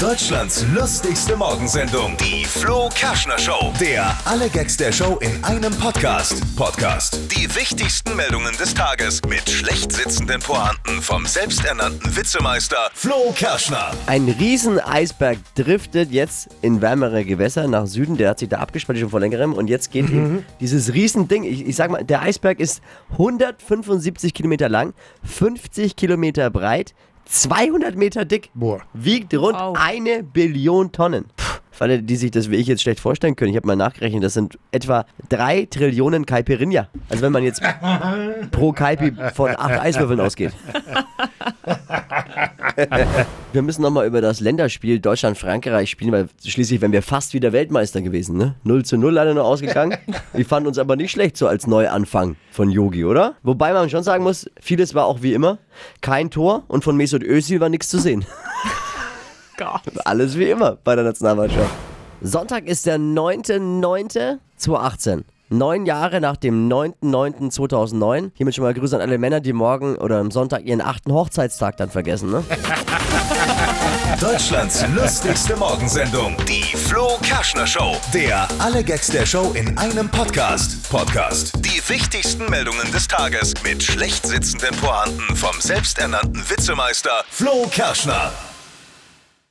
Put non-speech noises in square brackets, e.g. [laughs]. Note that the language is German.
Deutschlands lustigste Morgensendung, die Flo Kerschner Show. Der alle Gags der Show in einem Podcast. Podcast. Die wichtigsten Meldungen des Tages mit schlecht sitzenden Pointen vom selbsternannten Witzemeister Flo Kerschner. Ein Rieseneisberg driftet jetzt in wärmere Gewässer nach Süden. Der hat sich da abgespalten schon vor längerem. Und jetzt geht ihm dieses Riesending, ich, ich sag mal, der Eisberg ist 175 Kilometer lang, 50 Kilometer breit, 200 Meter dick, Boah. wiegt rund Wow. eine Billion Tonnen. Puh, Für alle, die sich das wie ich jetzt schlecht vorstellen können, ich habe mal nachgerechnet, das sind etwa 3 Trillionen Caipirinha. Also wenn man jetzt [laughs] pro Caipi von 8 Eiswürfeln ausgeht. [laughs] [laughs] Wir müssen nochmal über das Länderspiel Deutschland-Frankreich spielen, weil schließlich wären wir fast wieder Weltmeister gewesen, ne? 0 zu 0 leider nur ausgegangen. [laughs] Wir fanden uns aber nicht schlecht so als Neuanfang von Yogi, oder? Wobei man schon sagen muss, vieles war auch wie immer. Kein Tor und von Mesut Özil war nichts zu sehen. [laughs] Gott. Alles wie immer bei der Nationalmannschaft. Sonntag ist der 9.9.2018. Neun Jahre nach dem 9.9.2009. Hiermit schon mal Grüße an alle Männer, die morgen oder am Sonntag ihren achten Hochzeitstag dann vergessen, ne? [laughs] Deutschlands lustigste Morgensendung, die Flo Kerschner Show. Der alle Gags der Show in einem Podcast. Podcast. Die wichtigsten Meldungen des Tages mit schlecht sitzenden Pointen vom selbsternannten Witzemeister Flo Kerschner.